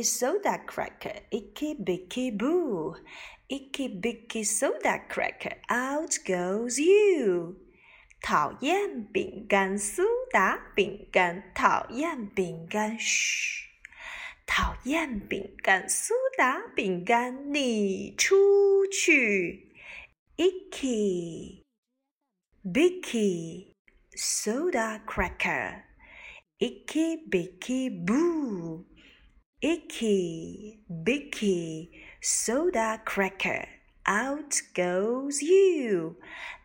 Bicky Soda Cracker, Icky Bicky Boo. Icky Bicky Soda Cracker, out goes you. 讨厌饼干，苏打饼干，讨厌饼干，嘘。讨厌饼干，苏打饼干，你出去。Icky, Bicky, Soda Cracker. Icky Bicky Boo. Icky Bicky Soda Cracker. Out goes you.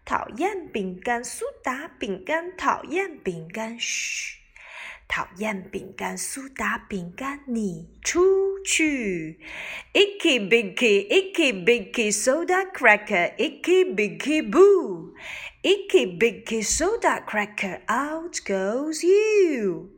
讨厌饼干，苏打饼干，讨厌饼干，嘘。讨厌饼干，苏打饼干，你出去。Icky Bicky, Icky Bicky Soda Cracker, Icky Bicky Boo. Icky Bicky Soda Cracker, out goes you.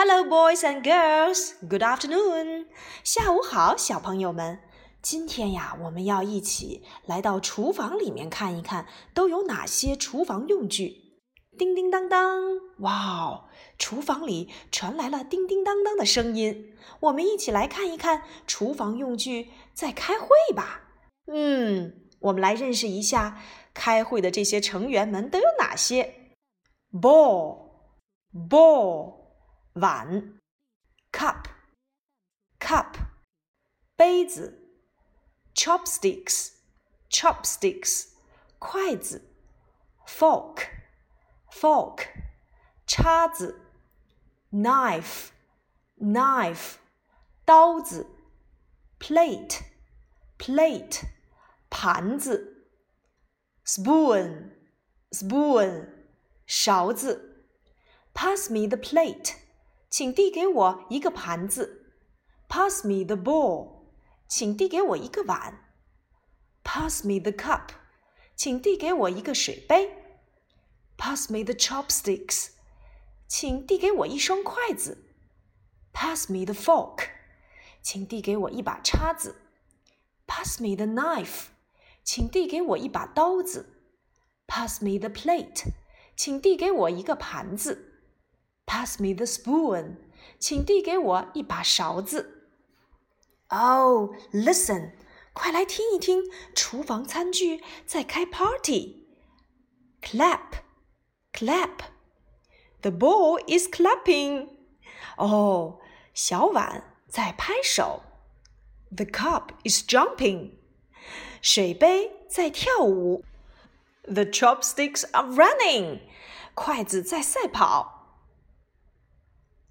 Hello, boys and girls. Good afternoon. 下午好，小朋友们。今天呀，我们要一起来到厨房里面看一看，都有哪些厨房用具。叮叮当当！哇哦，厨房里传来了叮叮当当的声音。我们一起来看一看厨房用具在开会吧。嗯，我们来认识一下开会的这些成员们都有哪些 Ball, ball.。碗，cup，cup，杯子，chopsticks，chopsticks，筷子，fork，fork，叉子，knife，knife，刀子，plate，plate，盘子，spoon，spoon，勺子，pass me the plate。 请递给我一个盘子，Pass me the bowl。请递给我一个碗，Pass me the cup。请递给我一个水杯，Pass me the chopsticks。请递给我一双筷子，Pass me the fork。请递给我一把叉子，Pass me the knife。请递给我一把刀子，Pass me the plate。请递给我一个盘子。 Pass me the spoon，请递给我一把勺子。Oh, listen，快来听一听，厨房餐具在开 party。Clap, clap. The bowl is clapping. 哦，小碗在拍手。The cup is jumping. 水杯在跳舞。The chopsticks are running. 筷子在赛跑。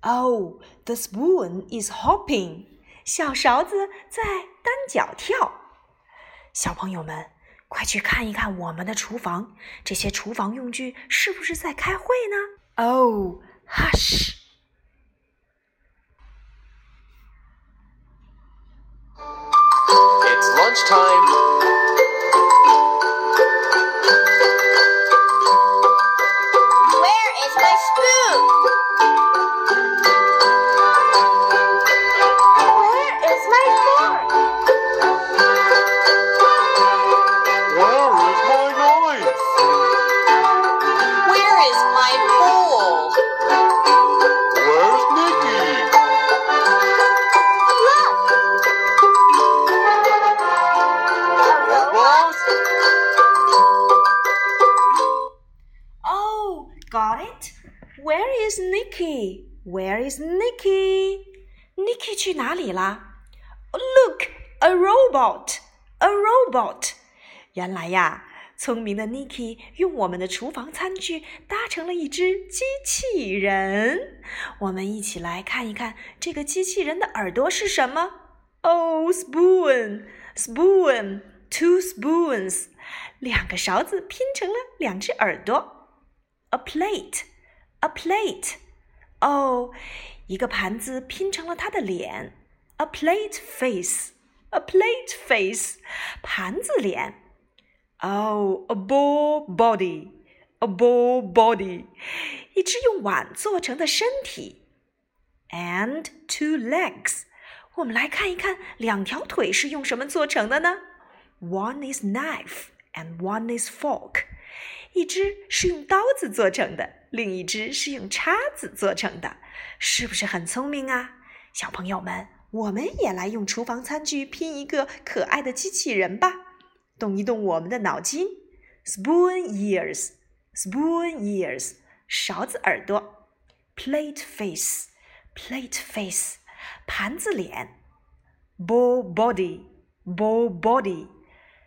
Oh, the spoon is hopping. 小勺子在单脚跳。小朋友们，快去看一看我们的厨房，这些厨房用具是不是在开会呢？Oh, hush. is Nicky? Nicky 去哪里啦？Look, a robot, a robot. 原来呀，聪明的 Nicky 用我们的厨房餐具搭成了一只机器人。我们一起来看一看这个机器人的耳朵是什么？Oh, spoon, spoon, two spoons. 两个勺子拼成了两只耳朵。A plate, a plate. 哦，一个盘子拼成了他的脸。A plate face, a plate face. 盘子脸。 Oh, a ball body, a ball body，一只用碗做成的身体。And two legs，我们来看一看两条腿是用什么做成的呢？One is knife and one is fork，一只是用刀子做成的， 另一只是用叉子做成的，是不是很聪明啊？小朋友们，我们也来用厨房餐具拼一个可爱的机器人吧。动一动我们的脑筋，spoon ears，spoon ears，勺子耳朵，plate face，plate face，盘子脸，bowl body，bowl body，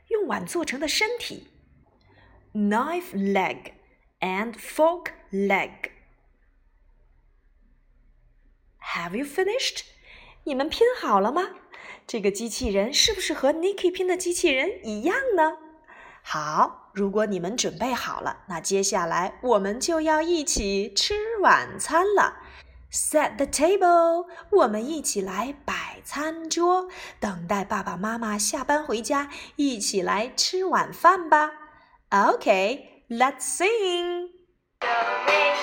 用碗做成的身体，knife leg and fork leg。Have you finished？你们拼好了吗？这个机器人是不是和 Nicky 拼的机器人一样呢？好，如果你们准备好了，那接下来我们就要一起吃晚餐了。Set the table，我们一起来摆餐桌，等待爸爸妈妈下班回家，一起来吃晚饭吧。OK，let's sing。Celebration.